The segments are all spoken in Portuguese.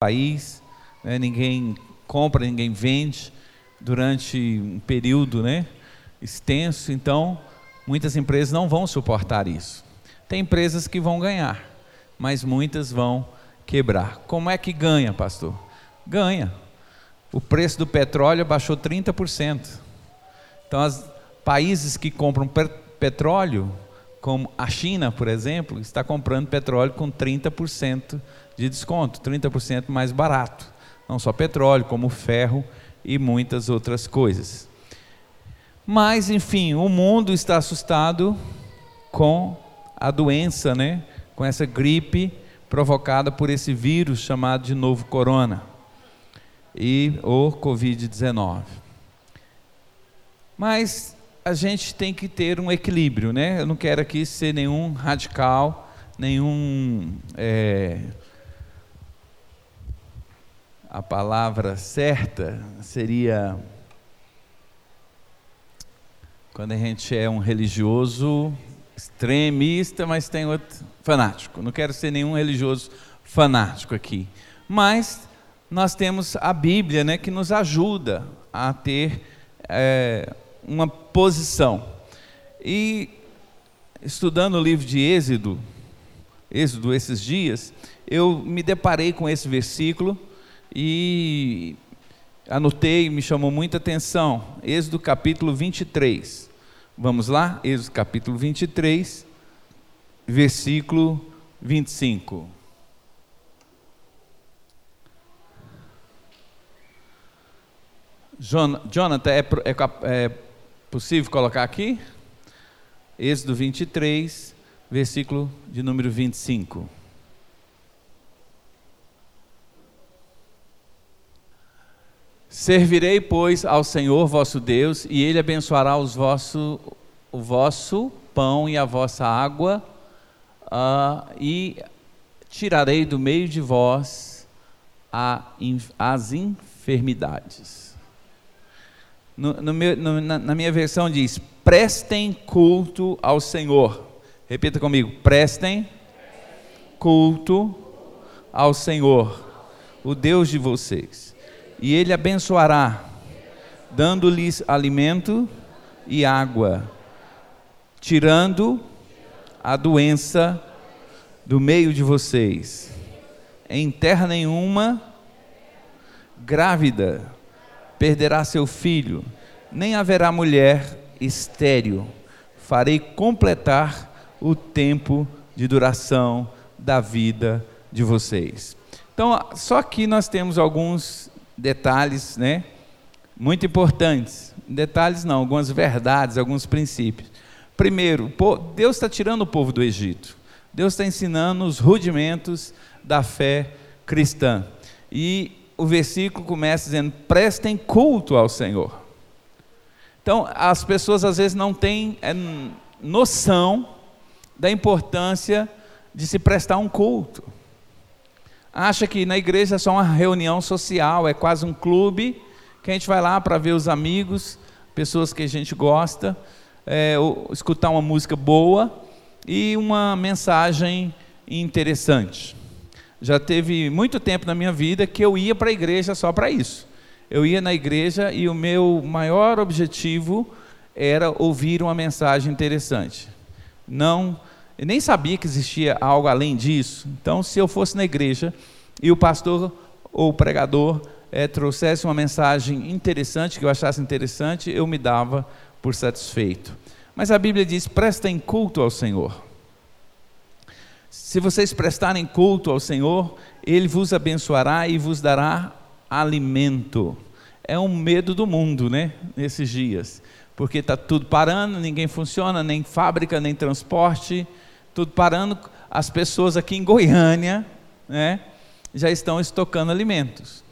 país, né? ninguém compra, ninguém vende durante um período né, extenso, então muitas empresas não vão suportar isso. Tem empresas que vão ganhar, mas muitas vão quebrar. Como é que ganha, pastor? Ganha. O preço do petróleo baixou 30%. Então, os países que compram petróleo, como a China, por exemplo, está comprando petróleo com 30% de desconto, 30% mais barato. Não só petróleo, como ferro e muitas outras coisas. Mas, enfim, o mundo está assustado com a doença, né? com essa gripe provocada por esse vírus chamado de novo corona e o Covid-19. Mas a gente tem que ter um equilíbrio, né? Eu não quero aqui ser nenhum radical, nenhum é, a palavra certa seria quando a gente é um religioso extremista, mas tem outro fanático. Não quero ser nenhum religioso fanático aqui. Mas nós temos a Bíblia, né, que nos ajuda a ter é, uma posição. E estudando o livro de Êxodo, Êxodo esses dias, eu me deparei com esse versículo e anotei, me chamou muita atenção. Êxodo capítulo 23. Vamos lá? Êxodo capítulo 23, versículo 25. Jonathan, é, é, é possível colocar aqui? Êxodo 23, versículo de número 25. Servirei, pois, ao Senhor vosso Deus, e Ele abençoará os vosso, o vosso pão e a vossa água, uh, e tirarei do meio de vós a, as enfermidades. No, no meu, no, na, na minha versão diz: prestem culto ao Senhor. Repita comigo: prestem culto ao Senhor, o Deus de vocês e ele abençoará, dando-lhes alimento e água, tirando a doença do meio de vocês. Em terra nenhuma, grávida, perderá seu filho, nem haverá mulher estéril. Farei completar o tempo de duração da vida de vocês. Então, só aqui nós temos alguns detalhes, né? Muito importantes. Detalhes não, algumas verdades, alguns princípios. Primeiro, Deus está tirando o povo do Egito. Deus está ensinando os rudimentos da fé cristã. E o versículo começa dizendo: prestem culto ao Senhor. Então, as pessoas às vezes não têm é, noção da importância de se prestar um culto acha que na igreja é só uma reunião social, é quase um clube, que a gente vai lá para ver os amigos, pessoas que a gente gosta, é, escutar uma música boa e uma mensagem interessante. Já teve muito tempo na minha vida que eu ia para a igreja só para isso. Eu ia na igreja e o meu maior objetivo era ouvir uma mensagem interessante. Não eu nem sabia que existia algo além disso. Então, se eu fosse na igreja e o pastor ou o pregador é, trouxesse uma mensagem interessante, que eu achasse interessante, eu me dava por satisfeito. Mas a Bíblia diz: prestem culto ao Senhor. Se vocês prestarem culto ao Senhor, Ele vos abençoará e vos dará alimento. É um medo do mundo, né? Nesses dias. Porque está tudo parando, ninguém funciona, nem fábrica, nem transporte tudo parando, as pessoas aqui em Goiânia, né, já estão estocando alimentos.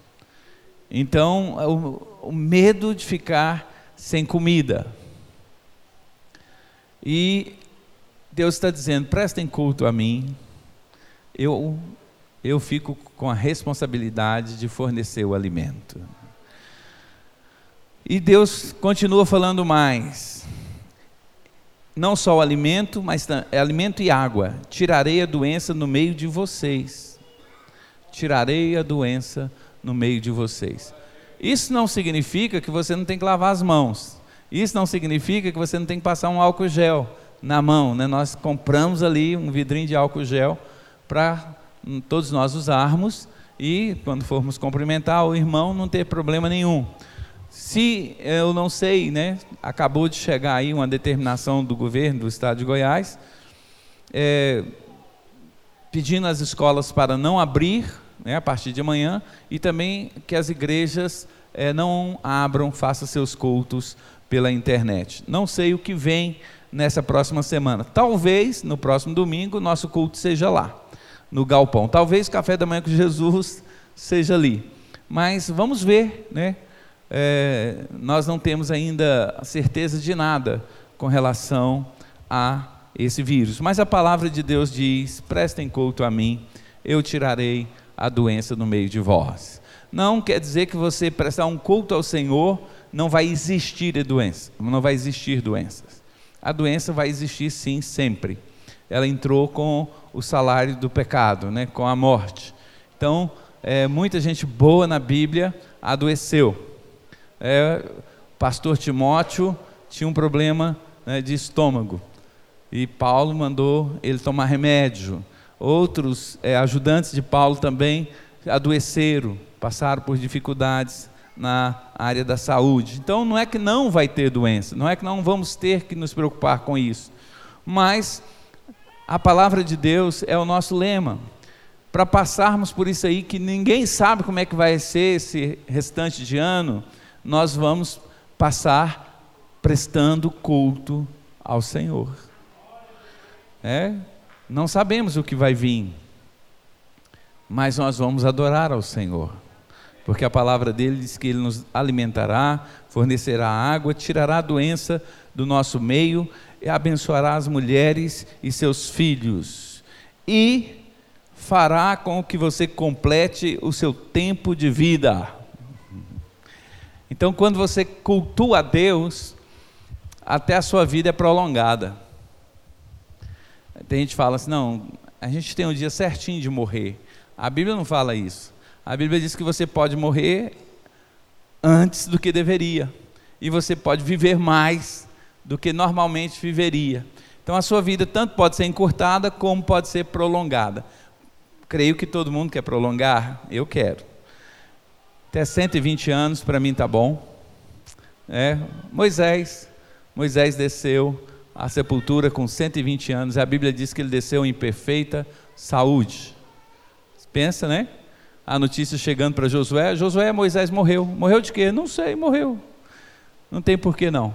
Então, o, o medo de ficar sem comida. E Deus está dizendo: prestem culto a mim, eu, eu fico com a responsabilidade de fornecer o alimento. E Deus continua falando mais não só o alimento, mas é alimento e água. Tirarei a doença no meio de vocês. tirarei a doença no meio de vocês. Isso não significa que você não tem que lavar as mãos. Isso não significa que você não tem que passar um álcool gel na mão. Né? Nós compramos ali um vidrinho de álcool gel para hum, todos nós usarmos e, quando formos cumprimentar o irmão, não ter problema nenhum. Se eu não sei, né, acabou de chegar aí uma determinação do governo do estado de Goiás, é, pedindo às escolas para não abrir né, a partir de amanhã e também que as igrejas é, não abram, façam seus cultos pela internet. Não sei o que vem nessa próxima semana. Talvez no próximo domingo nosso culto seja lá, no galpão. Talvez café da manhã com Jesus seja ali. Mas vamos ver, né? É, nós não temos ainda certeza de nada com relação a esse vírus. Mas a palavra de Deus diz: prestem culto a mim, eu tirarei a doença no meio de vós. Não quer dizer que você prestar um culto ao Senhor não vai existir doença, não vai existir doenças. A doença vai existir sim sempre. Ela entrou com o salário do pecado, né, com a morte. Então, é, muita gente boa na Bíblia adoeceu. É, o pastor Timóteo tinha um problema né, de estômago e Paulo mandou ele tomar remédio. Outros é, ajudantes de Paulo também adoeceram, passaram por dificuldades na área da saúde. Então não é que não vai ter doença, não é que não vamos ter que nos preocupar com isso. Mas a palavra de Deus é o nosso lema. Para passarmos por isso aí, que ninguém sabe como é que vai ser esse restante de ano, nós vamos passar prestando culto ao Senhor. É? Não sabemos o que vai vir, mas nós vamos adorar ao Senhor porque a palavra dele diz que ele nos alimentará, fornecerá água, tirará a doença do nosso meio e abençoará as mulheres e seus filhos. E fará com que você complete o seu tempo de vida. Então, quando você cultua a Deus, até a sua vida é prolongada. Tem gente que fala assim: não, a gente tem um dia certinho de morrer. A Bíblia não fala isso. A Bíblia diz que você pode morrer antes do que deveria, e você pode viver mais do que normalmente viveria. Então a sua vida tanto pode ser encurtada como pode ser prolongada. Creio que todo mundo quer prolongar, eu quero. Até 120 anos para mim tá bom. É, Moisés, Moisés desceu à sepultura com 120 anos. A Bíblia diz que ele desceu em perfeita saúde. Pensa, né? a notícia chegando para Josué: Josué, Moisés morreu. Morreu de quê? Não sei, morreu. Não tem porquê não.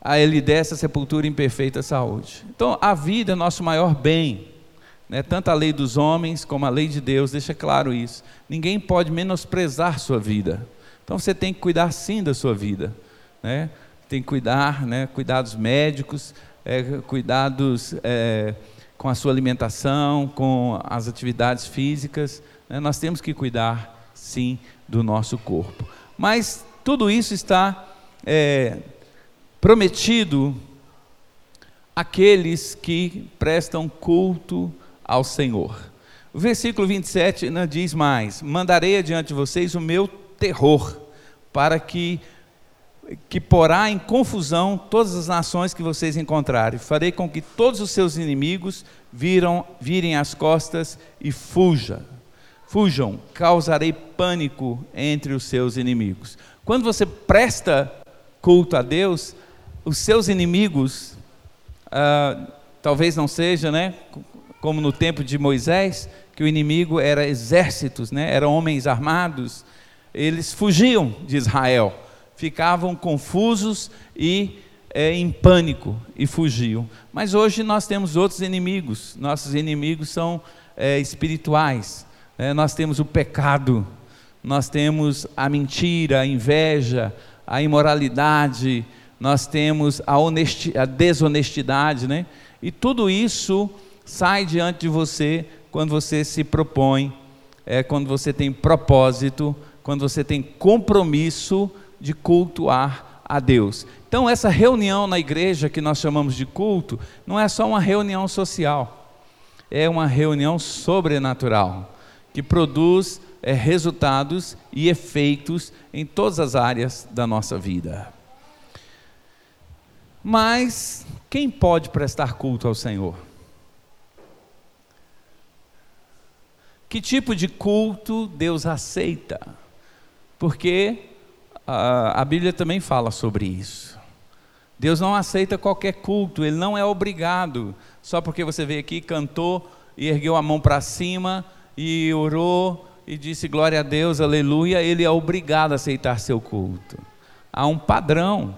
Aí ele desce a sepultura em perfeita saúde. Então, a vida é nosso maior bem. Né? Tanto a lei dos homens como a lei de Deus deixa claro isso. Ninguém pode menosprezar sua vida. Então, você tem que cuidar sim da sua vida. Né? Tem que cuidar, né? cuidados médicos, é, cuidados. É, com a sua alimentação, com as atividades físicas. Né? Nós temos que cuidar, sim, do nosso corpo. Mas tudo isso está é, prometido àqueles que prestam culto ao Senhor. O versículo 27 né, diz mais: Mandarei adiante de vocês o meu terror, para que que porá em confusão todas as nações que vocês encontrarem. Farei com que todos os seus inimigos viram, virem as costas e fuja. Fujam, causarei pânico entre os seus inimigos. Quando você presta culto a Deus, os seus inimigos, ah, talvez não seja, né? Como no tempo de Moisés, que o inimigo era exércitos, né? Eram homens armados. Eles fugiam de Israel ficavam confusos e é, em pânico e fugiam. Mas hoje nós temos outros inimigos, nossos inimigos são é, espirituais. É, nós temos o pecado, nós temos a mentira, a inveja, a imoralidade, nós temos a, honesti a desonestidade, né? E tudo isso sai diante de você quando você se propõe, é, quando você tem propósito, quando você tem compromisso de cultuar a Deus. Então, essa reunião na igreja que nós chamamos de culto, não é só uma reunião social. é uma reunião sobrenatural que produz é, resultados e efeitos em todas as áreas da nossa vida. Mas quem pode prestar culto ao Senhor? Que tipo de culto Deus aceita? Porque a, a Bíblia também fala sobre isso. Deus não aceita qualquer culto, Ele não é obrigado, só porque você veio aqui, cantou e ergueu a mão para cima e orou e disse glória a Deus, aleluia, Ele é obrigado a aceitar seu culto. Há um padrão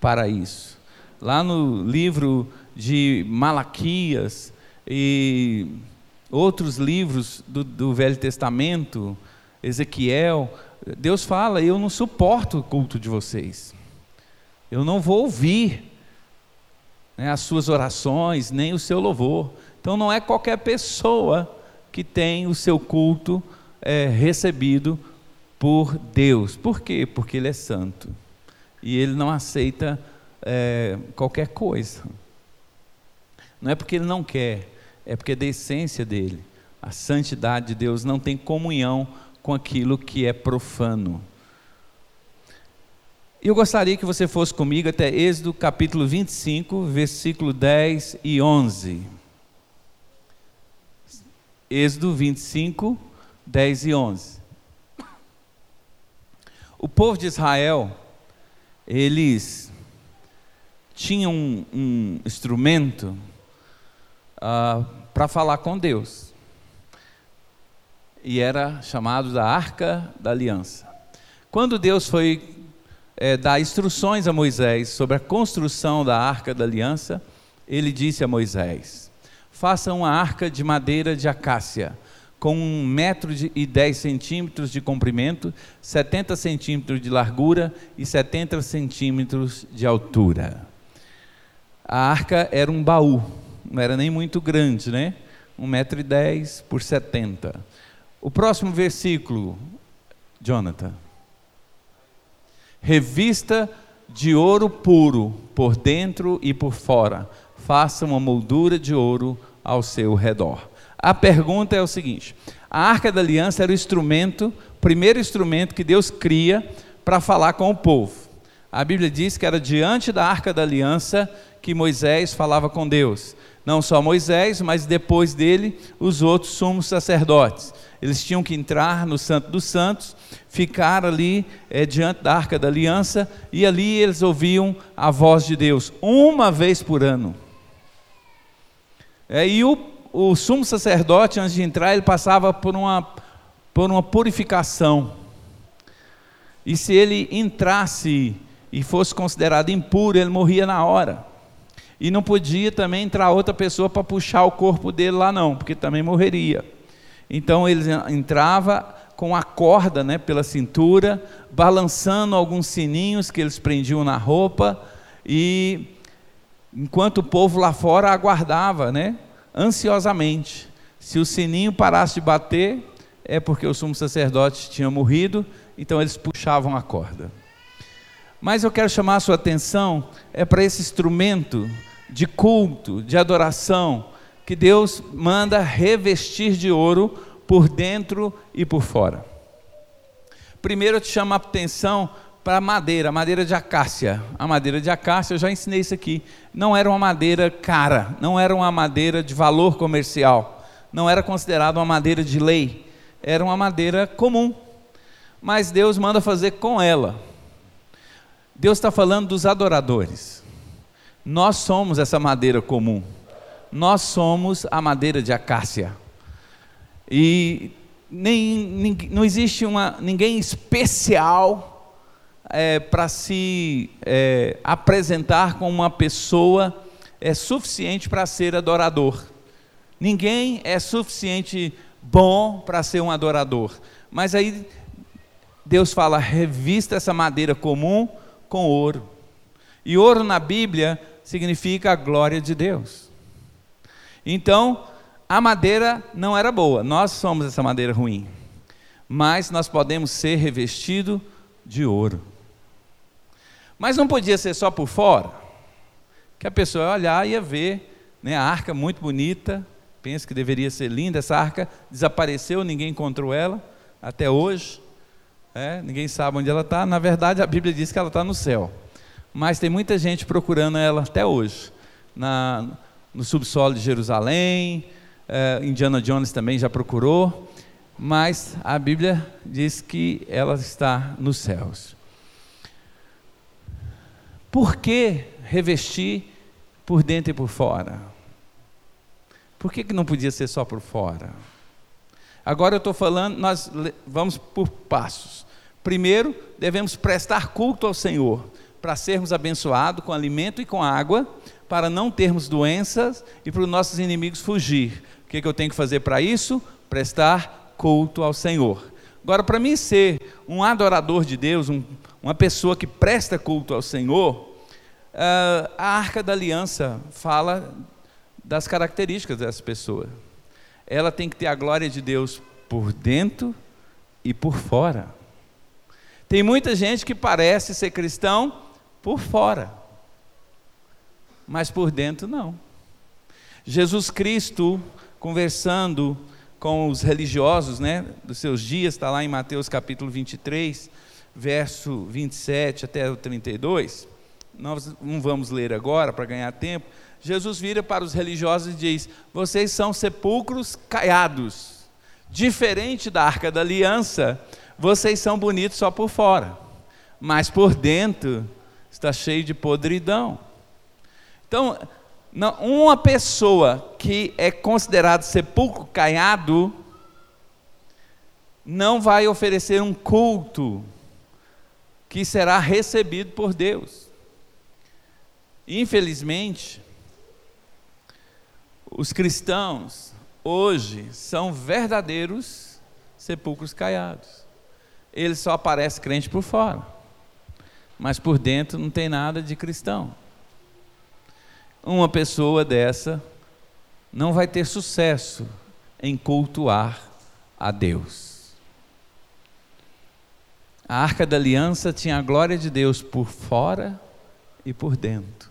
para isso. Lá no livro de Malaquias e outros livros do, do Velho Testamento, Ezequiel, Deus fala: Eu não suporto o culto de vocês, eu não vou ouvir né, as suas orações, nem o seu louvor. Então não é qualquer pessoa que tem o seu culto é, recebido por Deus. Por quê? Porque Ele é santo e Ele não aceita é, qualquer coisa. Não é porque Ele não quer, é porque é da essência dele. A santidade de Deus não tem comunhão com aquilo que é profano. Eu gostaria que você fosse comigo até Êxodo capítulo 25, versículo 10 e 11. Êxodo 25, 10 e 11. O povo de Israel, eles tinham um, um instrumento ah, para falar com Deus e era chamado da Arca da Aliança. Quando Deus foi é, dar instruções a Moisés sobre a construção da Arca da Aliança, ele disse a Moisés: Faça uma arca de madeira de acácia, com um metro e dez centímetros de comprimento, 70 centímetros de largura e 70 centímetros de altura. A arca era um baú, não era nem muito grande, né? Um metro e dez por 70. O próximo versículo, Jonathan. Revista de ouro puro por dentro e por fora. Faça uma moldura de ouro ao seu redor. A pergunta é o seguinte: a arca da aliança era o instrumento, primeiro instrumento que Deus cria para falar com o povo. A Bíblia diz que era diante da arca da aliança que Moisés falava com Deus. Não só Moisés, mas depois dele, os outros sumos sacerdotes. Eles tinham que entrar no Santo dos Santos, ficar ali é, diante da arca da aliança, e ali eles ouviam a voz de Deus, uma vez por ano. É, e o, o sumo sacerdote, antes de entrar, ele passava por uma, por uma purificação. E se ele entrasse e fosse considerado impuro, ele morria na hora. E não podia também entrar outra pessoa para puxar o corpo dele lá, não, porque também morreria. Então ele entrava com a corda né, pela cintura, balançando alguns sininhos que eles prendiam na roupa, e enquanto o povo lá fora aguardava, né, ansiosamente. Se o sininho parasse de bater, é porque o sumo sacerdote tinha morrido, então eles puxavam a corda. Mas eu quero chamar a sua atenção é para esse instrumento de culto, de adoração, que Deus manda revestir de ouro por dentro e por fora. Primeiro eu te chamo a atenção para a madeira, madeira de acácia. A madeira de acácia, eu já ensinei isso aqui, não era uma madeira cara, não era uma madeira de valor comercial, não era considerada uma madeira de lei, era uma madeira comum. Mas Deus manda fazer com ela. Deus está falando dos adoradores. Nós somos essa madeira comum nós somos a madeira de acácia. E nem, nem não existe uma, ninguém especial é, para se é, apresentar como uma pessoa é suficiente para ser adorador. Ninguém é suficiente bom para ser um adorador. Mas aí Deus fala: revista essa madeira comum com ouro. E ouro na Bíblia significa a glória de Deus. Então, a madeira não era boa, nós somos essa madeira ruim. Mas nós podemos ser revestido de ouro. Mas não podia ser só por fora, que a pessoa ia olhar e ia ver né, a arca muito bonita, pensa que deveria ser linda, essa arca desapareceu, ninguém encontrou ela até hoje. É, ninguém sabe onde ela está. Na verdade, a Bíblia diz que ela está no céu. Mas tem muita gente procurando ela até hoje. Na, no subsolo de Jerusalém, é, Indiana Jones também já procurou. Mas a Bíblia diz que ela está nos céus. Por que revestir por dentro e por fora? Por que, que não podia ser só por fora? Agora eu estou falando, nós vamos por passos. Primeiro, devemos prestar culto ao Senhor, para sermos abençoados com alimento e com água, para não termos doenças e para os nossos inimigos fugir. O que, que eu tenho que fazer para isso? Prestar culto ao Senhor. Agora, para mim ser um adorador de Deus, um, uma pessoa que presta culto ao Senhor, uh, a Arca da Aliança fala das características dessa pessoa. Ela tem que ter a glória de Deus por dentro e por fora. Tem muita gente que parece ser cristão por fora, mas por dentro não. Jesus Cristo, conversando com os religiosos né, dos seus dias, está lá em Mateus capítulo 23, verso 27 até o 32. Nós não vamos ler agora para ganhar tempo, Jesus vira para os religiosos e diz: Vocês são sepulcros caiados. Diferente da arca da aliança, vocês são bonitos só por fora, mas por dentro está cheio de podridão. Então, uma pessoa que é considerada sepulcro caiado não vai oferecer um culto que será recebido por Deus. Infelizmente, os cristãos hoje são verdadeiros sepulcros caiados. Eles só aparecem crente por fora, mas por dentro não tem nada de cristão. Uma pessoa dessa não vai ter sucesso em cultuar a Deus. A arca da aliança tinha a glória de Deus por fora e por dentro.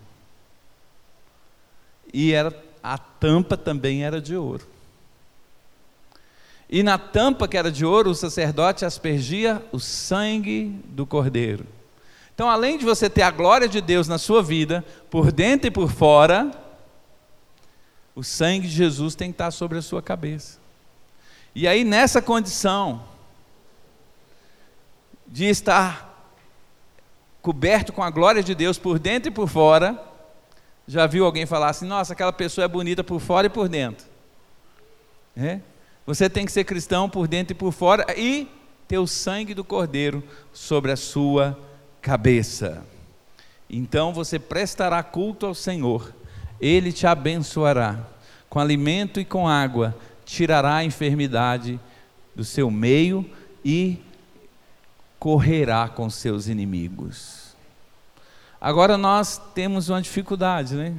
E era a tampa também era de ouro. E na tampa que era de ouro, o sacerdote aspergia o sangue do cordeiro. Então, além de você ter a glória de Deus na sua vida, por dentro e por fora, o sangue de Jesus tem que estar sobre a sua cabeça. E aí, nessa condição de estar coberto com a glória de Deus por dentro e por fora, já viu alguém falar assim: nossa, aquela pessoa é bonita por fora e por dentro? É? Você tem que ser cristão por dentro e por fora e ter o sangue do Cordeiro sobre a sua cabeça. Então você prestará culto ao Senhor, Ele te abençoará, com alimento e com água, tirará a enfermidade do seu meio e correrá com seus inimigos. Agora nós temos uma dificuldade, né?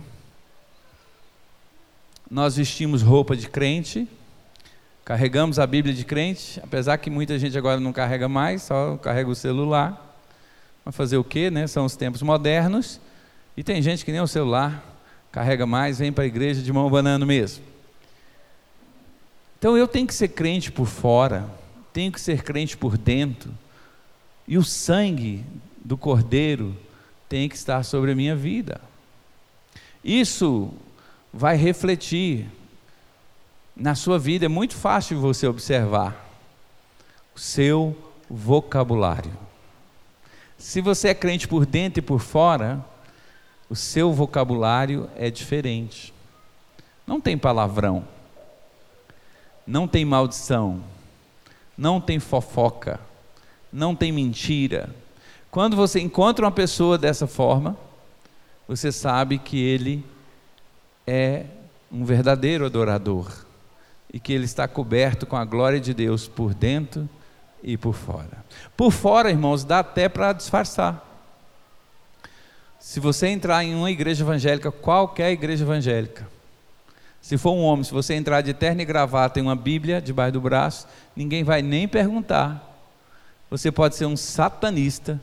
Nós vestimos roupa de crente, carregamos a Bíblia de crente, apesar que muita gente agora não carrega mais, só carrega o celular. Mas fazer o quê, né? São os tempos modernos. E tem gente que nem o celular carrega mais, vem para a igreja de mão banana mesmo. Então eu tenho que ser crente por fora, tenho que ser crente por dentro. E o sangue do Cordeiro tem que estar sobre a minha vida. Isso vai refletir na sua vida, é muito fácil você observar o seu vocabulário. Se você é crente por dentro e por fora, o seu vocabulário é diferente. Não tem palavrão, não tem maldição, não tem fofoca, não tem mentira, quando você encontra uma pessoa dessa forma, você sabe que ele é um verdadeiro adorador e que ele está coberto com a glória de Deus por dentro e por fora. Por fora, irmãos, dá até para disfarçar. Se você entrar em uma igreja evangélica, qualquer igreja evangélica, se for um homem, se você entrar de terno e gravata e uma Bíblia debaixo do braço, ninguém vai nem perguntar. Você pode ser um satanista,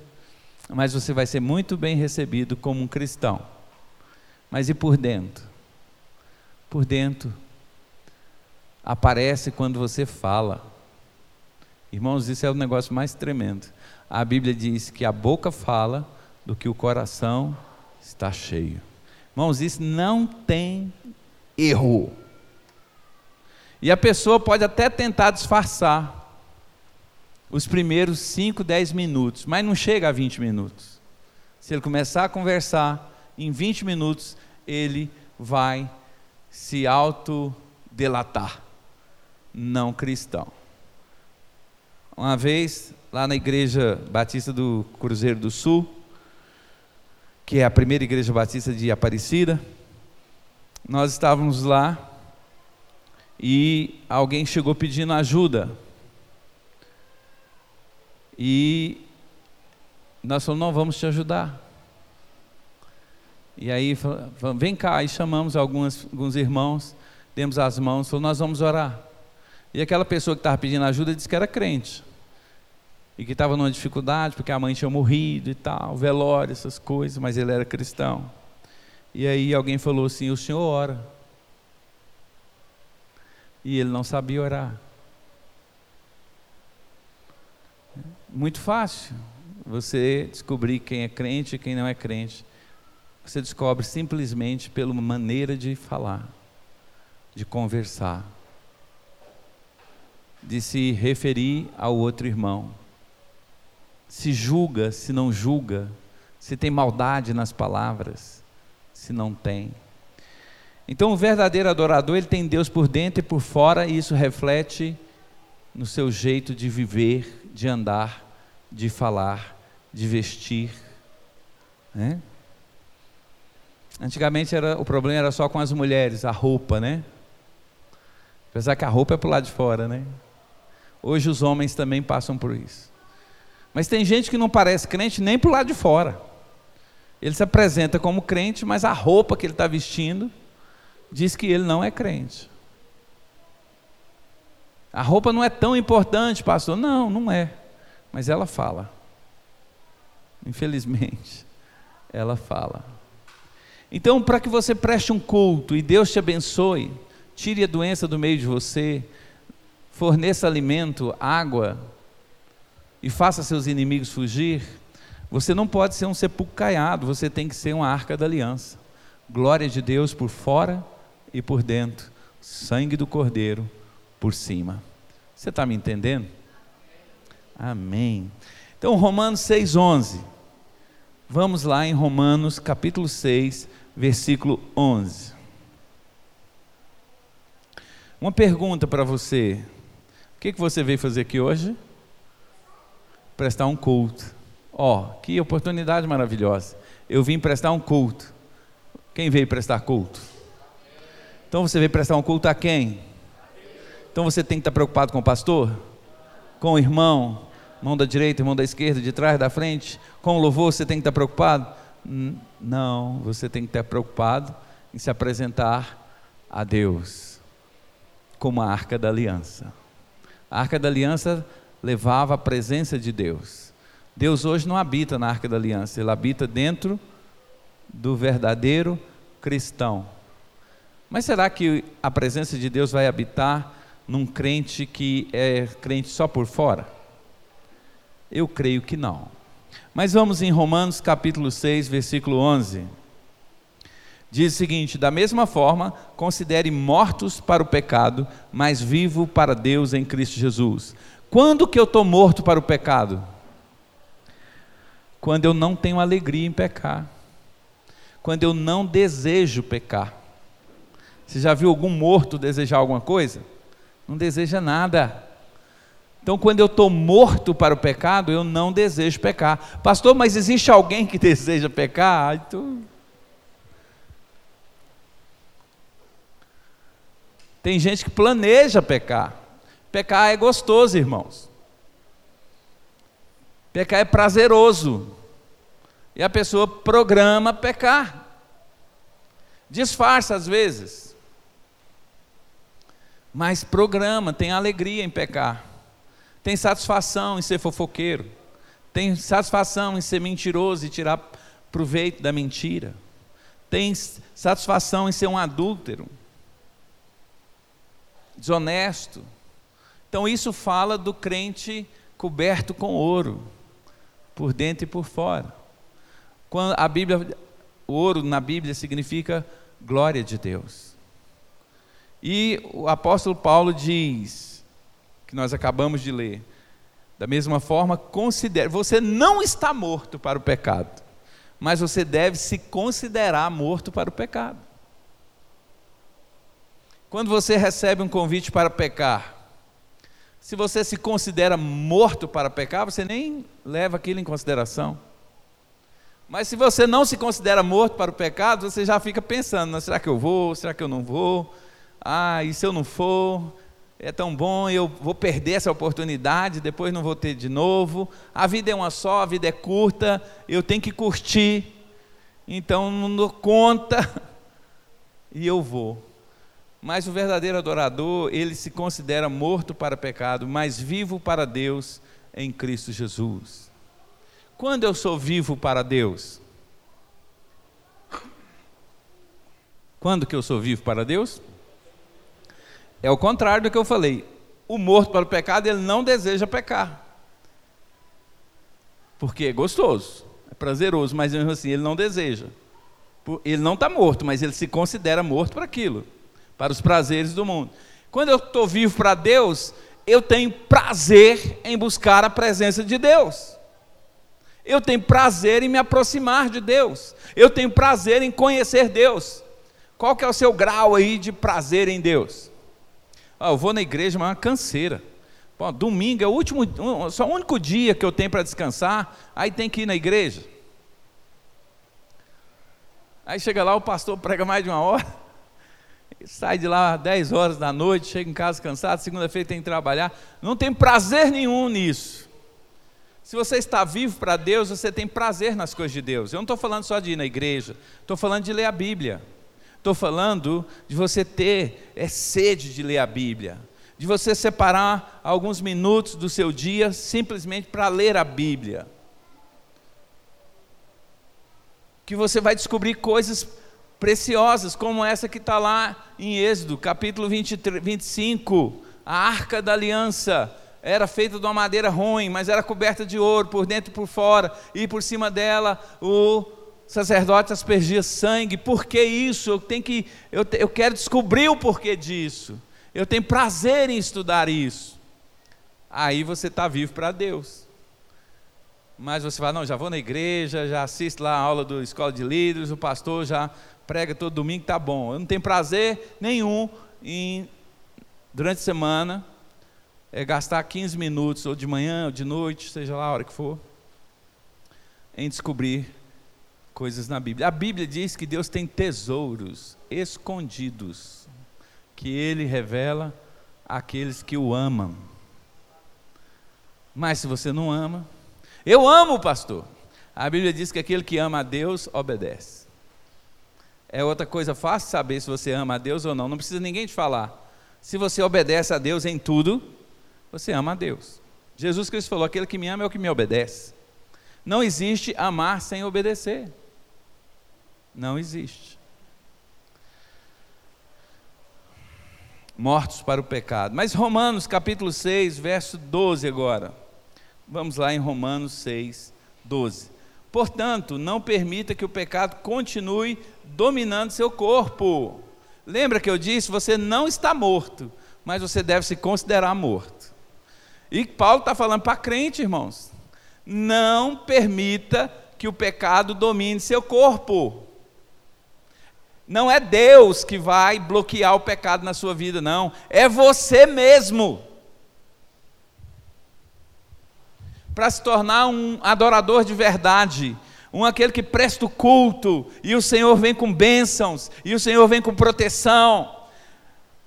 mas você vai ser muito bem recebido como um cristão. Mas e por dentro? Por dentro, aparece quando você fala. Irmãos, isso é o negócio mais tremendo. A Bíblia diz que a boca fala do que o coração está cheio. Irmãos, isso não tem erro. E a pessoa pode até tentar disfarçar os primeiros 5, 10 minutos, mas não chega a 20 minutos. Se ele começar a conversar, em 20 minutos ele vai se autodelatar. Não cristão. Uma vez, lá na igreja batista do Cruzeiro do Sul, que é a primeira igreja batista de Aparecida, nós estávamos lá e alguém chegou pedindo ajuda. E nós falamos, não, vamos te ajudar. E aí, falamos, vem cá, aí chamamos algumas, alguns irmãos, demos as mãos, falou, nós vamos orar. E aquela pessoa que estava pedindo ajuda disse que era crente. E que estava numa dificuldade, porque a mãe tinha morrido e tal, velório, essas coisas, mas ele era cristão. E aí alguém falou assim: o senhor ora. E ele não sabia orar. Muito fácil você descobrir quem é crente e quem não é crente. Você descobre simplesmente pela maneira de falar, de conversar, de se referir ao outro irmão. Se julga, se não julga, se tem maldade nas palavras, se não tem. Então, o verdadeiro adorador, ele tem Deus por dentro e por fora, e isso reflete no seu jeito de viver, de andar, de falar, de vestir. Né? Antigamente era, o problema era só com as mulheres, a roupa, né? Apesar que a roupa é para o lado de fora, né? Hoje os homens também passam por isso. Mas tem gente que não parece crente nem para o lado de fora. Ele se apresenta como crente, mas a roupa que ele está vestindo diz que ele não é crente. A roupa não é tão importante, pastor. Não, não é. Mas ela fala. Infelizmente, ela fala. Então, para que você preste um culto e Deus te abençoe, tire a doença do meio de você, forneça alimento, água e faça seus inimigos fugir, você não pode ser um sepulcro caiado, você tem que ser uma arca da aliança. Glória de Deus por fora e por dentro, sangue do Cordeiro por cima. Você está me entendendo? Amém. Então, Romanos 6,11. Vamos lá em Romanos capítulo 6, versículo 11. Uma pergunta para você: que, que você veio fazer aqui hoje? Prestar um culto. Ó, oh, que oportunidade maravilhosa. Eu vim prestar um culto. Quem veio prestar culto? Então você veio prestar um culto a quem? Então você tem que estar preocupado com o pastor? Com o irmão? Mão da direita, mão da esquerda, de trás, da frente? Com o louvor você tem que estar preocupado? Não, você tem que estar preocupado em se apresentar a Deus como a arca da aliança. A arca da aliança levava a presença de Deus. Deus hoje não habita na arca da aliança, ele habita dentro do verdadeiro cristão. Mas será que a presença de Deus vai habitar num crente que é crente só por fora? Eu creio que não. Mas vamos em Romanos capítulo 6, versículo 11. Diz o seguinte: da mesma forma, considere mortos para o pecado, mas vivo para Deus em Cristo Jesus. Quando que eu estou morto para o pecado? Quando eu não tenho alegria em pecar. Quando eu não desejo pecar. Você já viu algum morto desejar alguma coisa? Não deseja nada. Então, quando eu estou morto para o pecado, eu não desejo pecar. Pastor, mas existe alguém que deseja pecar? Tem gente que planeja pecar. Pecar é gostoso, irmãos. Pecar é prazeroso. E a pessoa programa pecar. Disfarça às vezes mas programa, tem alegria em pecar, tem satisfação em ser fofoqueiro, tem satisfação em ser mentiroso e tirar proveito da mentira, tem satisfação em ser um adúltero. Desonesto. Então isso fala do crente coberto com ouro, por dentro e por fora. Quando a Bíblia, ouro na Bíblia significa glória de Deus. E o apóstolo Paulo diz, que nós acabamos de ler, da mesma forma, considere, você não está morto para o pecado, mas você deve se considerar morto para o pecado. Quando você recebe um convite para pecar, se você se considera morto para pecar, você nem leva aquilo em consideração. Mas se você não se considera morto para o pecado, você já fica pensando: será que eu vou? Será que eu não vou? Ah, e se eu não for? É tão bom, eu vou perder essa oportunidade, depois não vou ter de novo. A vida é uma só, a vida é curta, eu tenho que curtir. Então não dou conta e eu vou. Mas o verdadeiro adorador, ele se considera morto para o pecado, mas vivo para Deus em Cristo Jesus. Quando eu sou vivo para Deus? Quando que eu sou vivo para Deus? É o contrário do que eu falei. O morto para o pecado, ele não deseja pecar. Porque é gostoso, é prazeroso, mas mesmo assim ele não deseja. Ele não está morto, mas ele se considera morto para aquilo para os prazeres do mundo. Quando eu estou vivo para Deus, eu tenho prazer em buscar a presença de Deus. Eu tenho prazer em me aproximar de Deus. Eu tenho prazer em conhecer Deus. Qual que é o seu grau aí de prazer em Deus? Ah, eu vou na igreja, mas é uma canseira. Pô, domingo é o último, só o único dia que eu tenho para descansar, aí tem que ir na igreja. Aí chega lá, o pastor prega mais de uma hora sai de lá às 10 horas da noite, chega em casa cansado, segunda-feira tem que trabalhar. Não tem prazer nenhum nisso. Se você está vivo para Deus, você tem prazer nas coisas de Deus. Eu não estou falando só de ir na igreja, estou falando de ler a Bíblia. Estou falando de você ter é, sede de ler a Bíblia, de você separar alguns minutos do seu dia simplesmente para ler a Bíblia. Que você vai descobrir coisas preciosas, como essa que está lá em Êxodo, capítulo 23, 25. A arca da aliança era feita de uma madeira ruim, mas era coberta de ouro por dentro e por fora, e por cima dela o sacerdote aspergia sangue. Por que isso? Eu, tenho que, eu, eu quero descobrir o porquê disso. Eu tenho prazer em estudar isso. Aí você está vivo para Deus. Mas você fala, não, já vou na igreja, já assisto lá a aula do escola de líderes, o pastor já prega todo domingo, tá bom. Eu não tenho prazer nenhum em, durante a semana, é gastar 15 minutos, ou de manhã, ou de noite, seja lá a hora que for, em descobrir coisas na Bíblia. A Bíblia diz que Deus tem tesouros escondidos, que Ele revela àqueles que o amam. Mas se você não ama, eu amo, pastor. A Bíblia diz que aquele que ama a Deus obedece. É outra coisa fácil saber se você ama a Deus ou não, não precisa ninguém te falar. Se você obedece a Deus em tudo, você ama a Deus. Jesus Cristo falou: aquele que me ama é o que me obedece. Não existe amar sem obedecer. Não existe. Mortos para o pecado. Mas Romanos capítulo 6, verso 12 agora. Vamos lá em Romanos 6, 12. Portanto, não permita que o pecado continue dominando seu corpo. Lembra que eu disse, você não está morto, mas você deve se considerar morto. E Paulo está falando para crente, irmãos. Não permita que o pecado domine seu corpo. Não é Deus que vai bloquear o pecado na sua vida, não. É você mesmo. para se tornar um adorador de verdade, um aquele que presta o culto, e o Senhor vem com bênçãos, e o Senhor vem com proteção,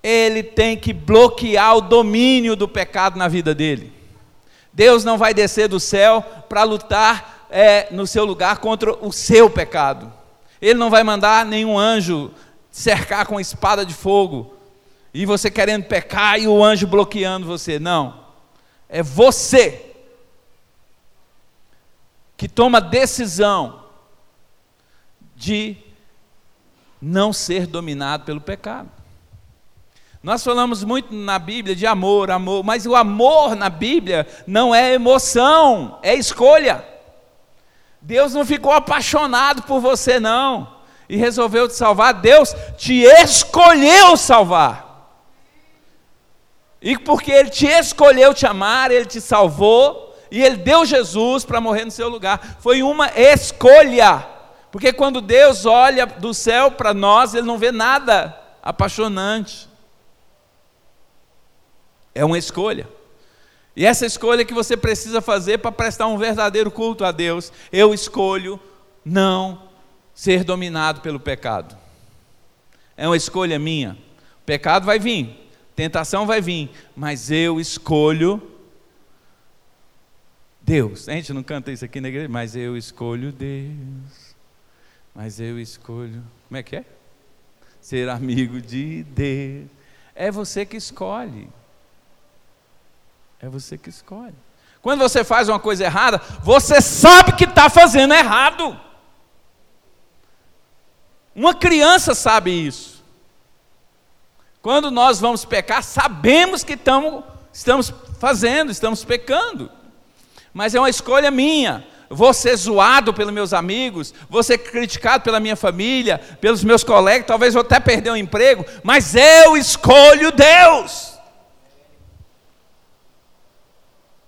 ele tem que bloquear o domínio do pecado na vida dele. Deus não vai descer do céu para lutar é, no seu lugar contra o seu pecado. Ele não vai mandar nenhum anjo cercar com espada de fogo, e você querendo pecar e o anjo bloqueando você. Não. É você que toma decisão de não ser dominado pelo pecado. Nós falamos muito na Bíblia de amor, amor, mas o amor na Bíblia não é emoção, é escolha. Deus não ficou apaixonado por você, não, e resolveu te salvar. Deus te escolheu salvar. E porque Ele te escolheu te amar, Ele te salvou, e Ele deu Jesus para morrer no seu lugar. Foi uma escolha. Porque quando Deus olha do céu para nós, Ele não vê nada apaixonante. É uma escolha. E essa escolha que você precisa fazer para prestar um verdadeiro culto a Deus. Eu escolho não ser dominado pelo pecado. É uma escolha minha. O pecado vai vir, tentação vai vir, mas eu escolho Deus. A gente não canta isso aqui na igreja, mas eu escolho Deus. Mas eu escolho. Como é que é? Ser amigo de Deus. É você que escolhe. É você que escolhe. Quando você faz uma coisa errada, você sabe que está fazendo errado. Uma criança sabe isso. Quando nós vamos pecar, sabemos que estamos, estamos fazendo, estamos pecando. Mas é uma escolha minha. Vou ser zoado pelos meus amigos, vou ser criticado pela minha família, pelos meus colegas, talvez vou até perder o um emprego, mas eu escolho Deus.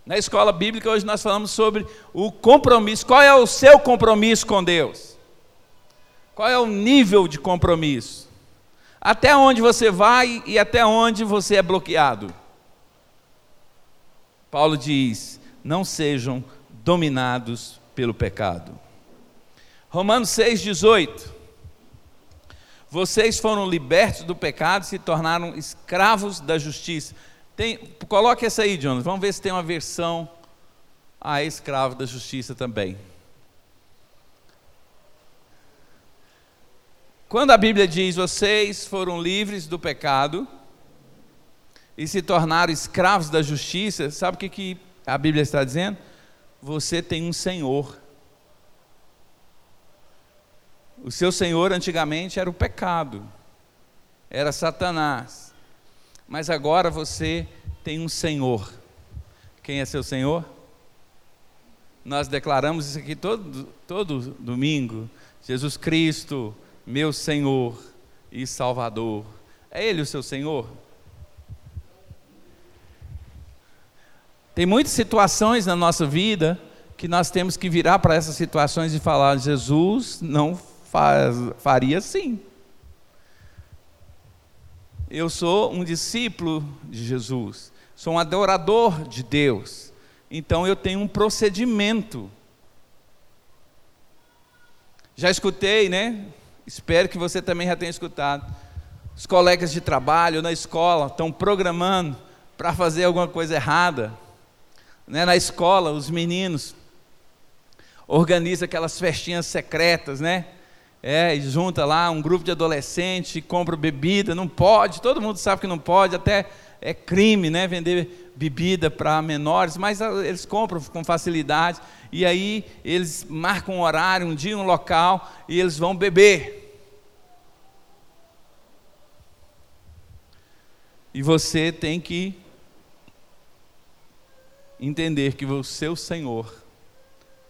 Na escola bíblica, hoje nós falamos sobre o compromisso. Qual é o seu compromisso com Deus? Qual é o nível de compromisso? Até onde você vai e até onde você é bloqueado? Paulo diz: não sejam dominados pelo pecado. Romanos 6,18. Vocês foram libertos do pecado e se tornaram escravos da justiça. Tem, coloque essa aí, Jonas. Vamos ver se tem uma versão a escravo da justiça também. Quando a Bíblia diz vocês foram livres do pecado e se tornaram escravos da justiça, sabe o que, que a Bíblia está dizendo? Você tem um Senhor. O seu Senhor antigamente era o pecado, era Satanás. Mas agora você tem um Senhor. Quem é seu Senhor? Nós declaramos isso aqui todo, todo domingo. Jesus Cristo, meu Senhor e Salvador. É Ele o seu Senhor? Tem muitas situações na nossa vida que nós temos que virar para essas situações e falar: Jesus não faz, faria assim. Eu sou um discípulo de Jesus, sou um adorador de Deus, então eu tenho um procedimento. Já escutei, né? Espero que você também já tenha escutado. Os colegas de trabalho na escola estão programando para fazer alguma coisa errada. Né? Na escola, os meninos organizam aquelas festinhas secretas, né? É, e junta lá um grupo de adolescentes compra bebida, não pode, todo mundo sabe que não pode, até é crime, né, vender bebida para menores, mas eles compram com facilidade, e aí eles marcam um horário, um dia, um local, e eles vão beber. E você tem que entender que o seu Senhor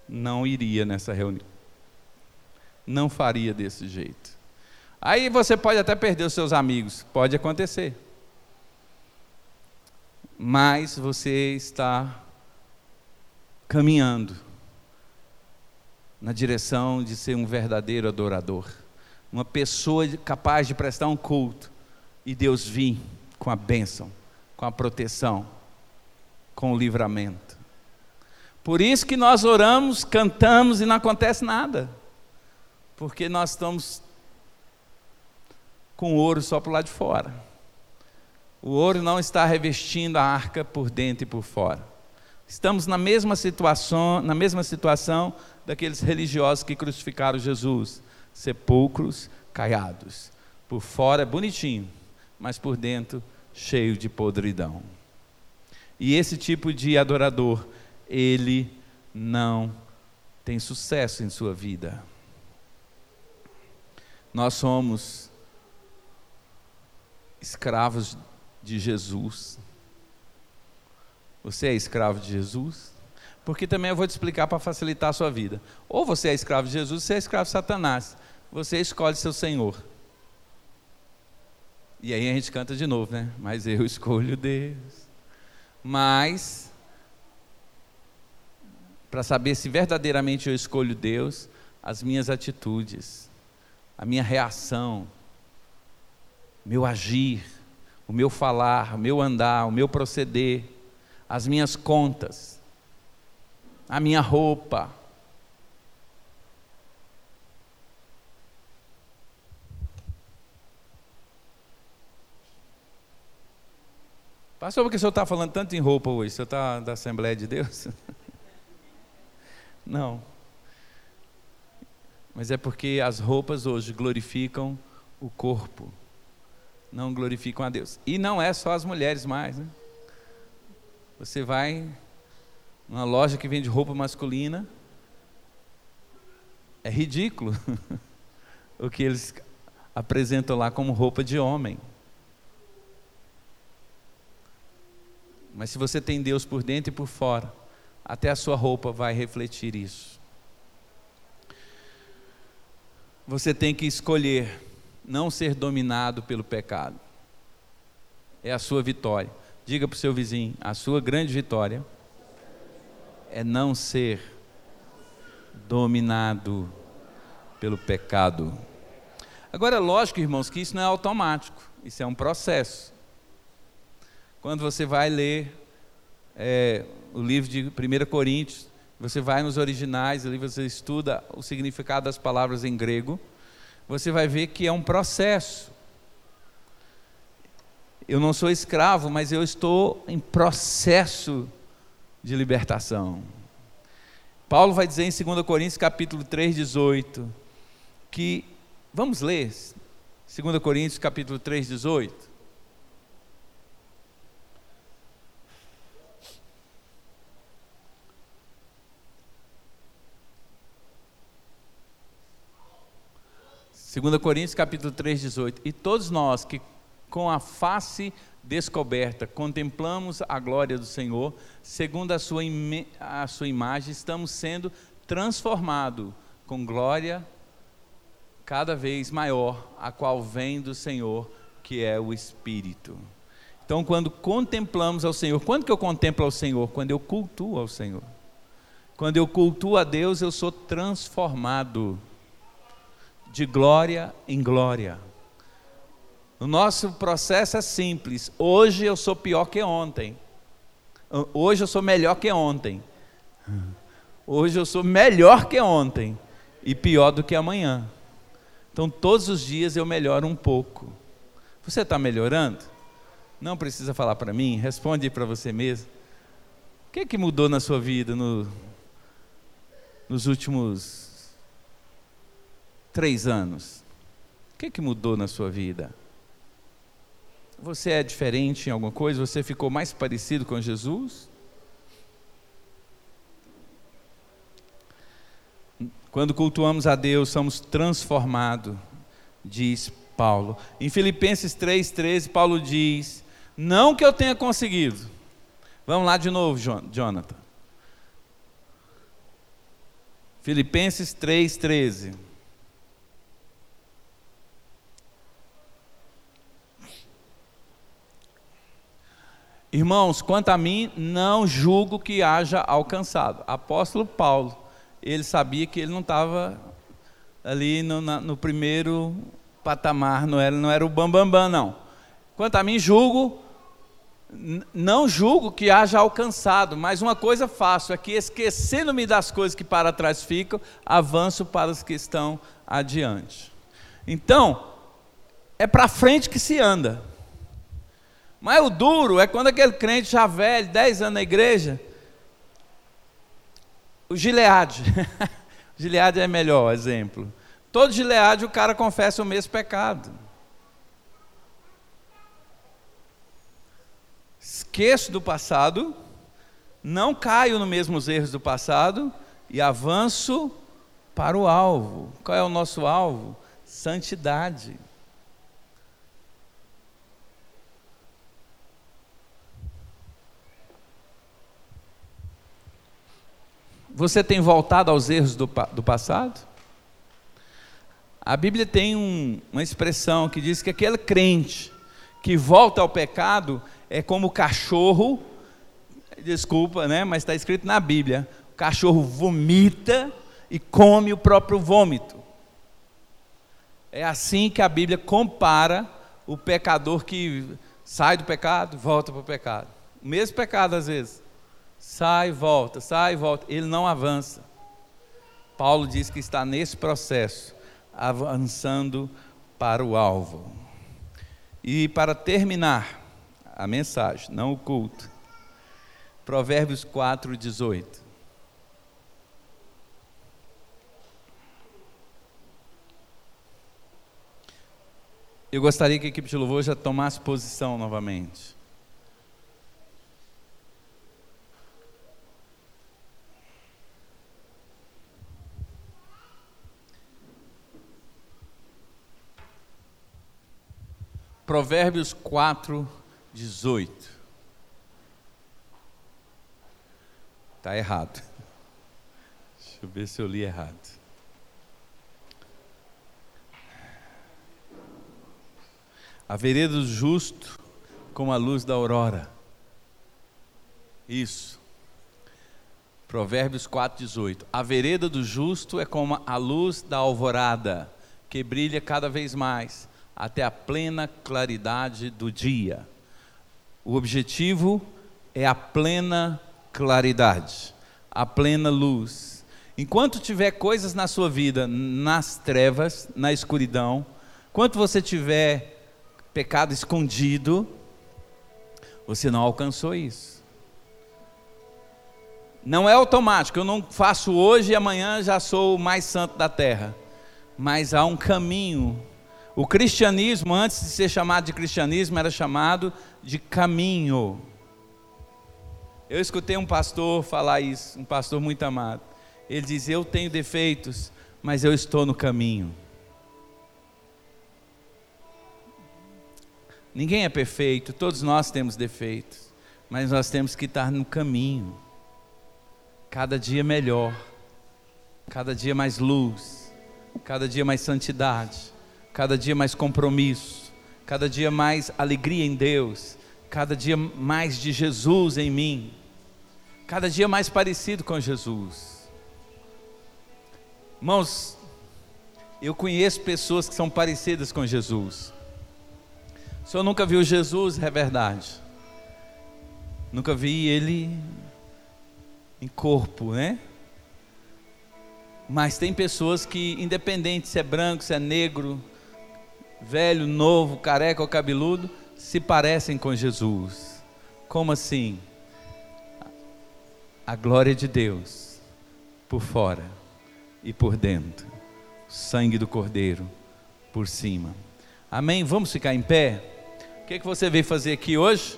não iria nessa reunião não faria desse jeito. Aí você pode até perder os seus amigos, pode acontecer. Mas você está caminhando na direção de ser um verdadeiro adorador, uma pessoa capaz de prestar um culto e Deus vir com a bênção, com a proteção, com o livramento. Por isso que nós oramos, cantamos e não acontece nada porque nós estamos com ouro só para o lado de fora. O ouro não está revestindo a arca por dentro e por fora. Estamos na mesma situação, na mesma situação daqueles religiosos que crucificaram Jesus, sepulcros caiados. Por fora é bonitinho, mas por dentro cheio de podridão. E esse tipo de adorador, ele não tem sucesso em sua vida. Nós somos escravos de Jesus? Você é escravo de Jesus? Porque também eu vou te explicar para facilitar a sua vida. Ou você é escravo de Jesus, ou você é escravo de Satanás. Você escolhe seu Senhor. E aí a gente canta de novo, né? Mas eu escolho Deus. Mas, para saber se verdadeiramente eu escolho Deus, as minhas atitudes, a minha reação, meu agir, o meu falar, o meu andar, o meu proceder, as minhas contas, a minha roupa. Pastor, por que o senhor está falando tanto em roupa hoje? O senhor está da Assembleia de Deus? Não. Mas é porque as roupas hoje glorificam o corpo, não glorificam a Deus. E não é só as mulheres mais, né? Você vai numa loja que vende roupa masculina, é ridículo o que eles apresentam lá como roupa de homem. Mas se você tem Deus por dentro e por fora, até a sua roupa vai refletir isso. Você tem que escolher não ser dominado pelo pecado. É a sua vitória. Diga para o seu vizinho: a sua grande vitória é não ser dominado pelo pecado. Agora, é lógico, irmãos, que isso não é automático, isso é um processo. Quando você vai ler é, o livro de 1 Coríntios, você vai nos originais, ali você estuda o significado das palavras em grego, você vai ver que é um processo eu não sou escravo, mas eu estou em processo de libertação. Paulo vai dizer em 2 Coríntios capítulo 3, 18, que, vamos ler, 2 Coríntios capítulo 3, 18. Segunda Coríntios capítulo 3, 18. E todos nós que com a face descoberta, contemplamos a glória do Senhor, segundo a sua, a sua imagem, estamos sendo transformados com glória cada vez maior, a qual vem do Senhor, que é o Espírito. Então, quando contemplamos ao Senhor, quando que eu contemplo ao Senhor? Quando eu cultuo ao Senhor. Quando eu cultuo a Deus, eu sou transformado de glória em glória. O nosso processo é simples. Hoje eu sou pior que ontem. Hoje eu sou melhor que ontem. Hoje eu sou melhor que ontem e pior do que amanhã. Então todos os dias eu melhoro um pouco. Você está melhorando? Não precisa falar para mim, responde para você mesmo. O que, é que mudou na sua vida no, nos últimos três anos? O que, é que mudou na sua vida? Você é diferente em alguma coisa? Você ficou mais parecido com Jesus? Quando cultuamos a Deus, somos transformados, diz Paulo. Em Filipenses 3,13, Paulo diz: Não que eu tenha conseguido. Vamos lá de novo, Jonathan. Filipenses 3,13. Irmãos, quanto a mim, não julgo que haja alcançado. Apóstolo Paulo, ele sabia que ele não estava ali no, na, no, primeiro patamar, não era, não era o bambambam, bam, bam, não. Quanto a mim, julgo, não julgo que haja alcançado, mas uma coisa faço, é que esquecendo-me das coisas que para trás ficam, avanço para as que estão adiante. Então, é para frente que se anda. Mas o duro é quando aquele crente já velho, 10 anos na igreja, o Gileade. Gileade é melhor exemplo. Todo Gileade o cara confessa o mesmo pecado. Esqueço do passado, não caio nos mesmos erros do passado e avanço para o alvo. Qual é o nosso alvo? Santidade. Você tem voltado aos erros do, do passado? A Bíblia tem um, uma expressão que diz que aquele crente que volta ao pecado é como o cachorro, desculpa, né, mas está escrito na Bíblia: o cachorro vomita e come o próprio vômito. É assim que a Bíblia compara o pecador que sai do pecado, volta para o pecado. O mesmo pecado às vezes. Sai, volta, sai, volta. Ele não avança. Paulo diz que está nesse processo, avançando para o alvo. E para terminar a mensagem, não o culto, Provérbios 4, 18. Eu gostaria que a equipe de louvor já tomasse posição novamente. Provérbios 4, 18. Está errado. Deixa eu ver se eu li errado. A vereda do justo como a luz da aurora. Isso. Provérbios 4,18. A vereda do justo é como a luz da alvorada, que brilha cada vez mais, até a plena claridade do dia. O objetivo é a plena claridade, a plena luz. Enquanto tiver coisas na sua vida nas trevas, na escuridão, enquanto você tiver pecado escondido, você não alcançou isso. Não é automático, eu não faço hoje e amanhã já sou o mais santo da terra. Mas há um caminho. O cristianismo, antes de ser chamado de cristianismo, era chamado de caminho. Eu escutei um pastor falar isso, um pastor muito amado. Ele diz: Eu tenho defeitos, mas eu estou no caminho. Ninguém é perfeito, todos nós temos defeitos, mas nós temos que estar no caminho, cada dia melhor, cada dia mais luz, cada dia mais santidade, cada dia mais compromisso, cada dia mais alegria em Deus, cada dia mais de Jesus em mim, cada dia mais parecido com Jesus. Irmãos, eu conheço pessoas que são parecidas com Jesus. O senhor nunca viu Jesus, é verdade. Nunca vi ele em corpo, né? Mas tem pessoas que, independente se é branco, se é negro, velho, novo, careca ou cabeludo, se parecem com Jesus. Como assim? A glória de Deus por fora e por dentro, o sangue do Cordeiro por cima. Amém? Vamos ficar em pé? que, que você veio fazer aqui hoje?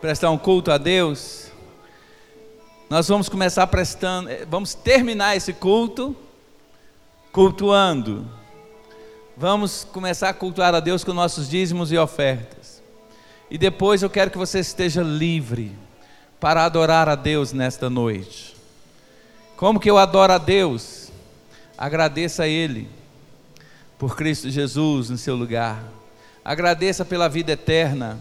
Prestar um culto a Deus? Nós vamos começar prestando, eh, vamos terminar esse culto cultuando. Vamos começar a cultuar a Deus com nossos dízimos e ofertas. E depois eu quero que você esteja livre para adorar a Deus nesta noite. Como que eu adoro a Deus? Agradeça a Ele por Cristo Jesus no seu lugar. Agradeça pela vida eterna.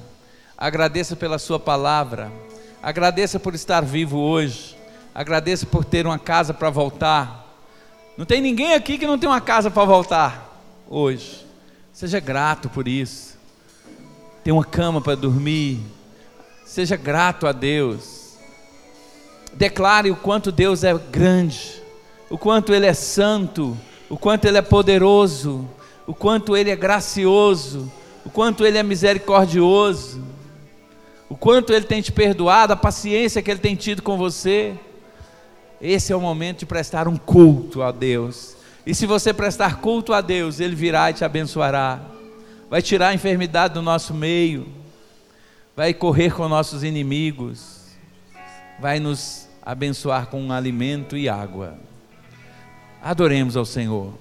Agradeça pela Sua palavra. Agradeça por estar vivo hoje. Agradeça por ter uma casa para voltar. Não tem ninguém aqui que não tem uma casa para voltar hoje. Seja grato por isso. Tem uma cama para dormir. Seja grato a Deus. Declare o quanto Deus é grande, o quanto Ele é santo, o quanto Ele é poderoso, o quanto Ele é gracioso, o quanto Ele é misericordioso, o quanto Ele tem te perdoado, a paciência que Ele tem tido com você. Esse é o momento de prestar um culto a Deus. E se você prestar culto a Deus, Ele virá e te abençoará. Vai tirar a enfermidade do nosso meio, vai correr com nossos inimigos, vai nos abençoar com alimento e água. Adoremos ao Senhor.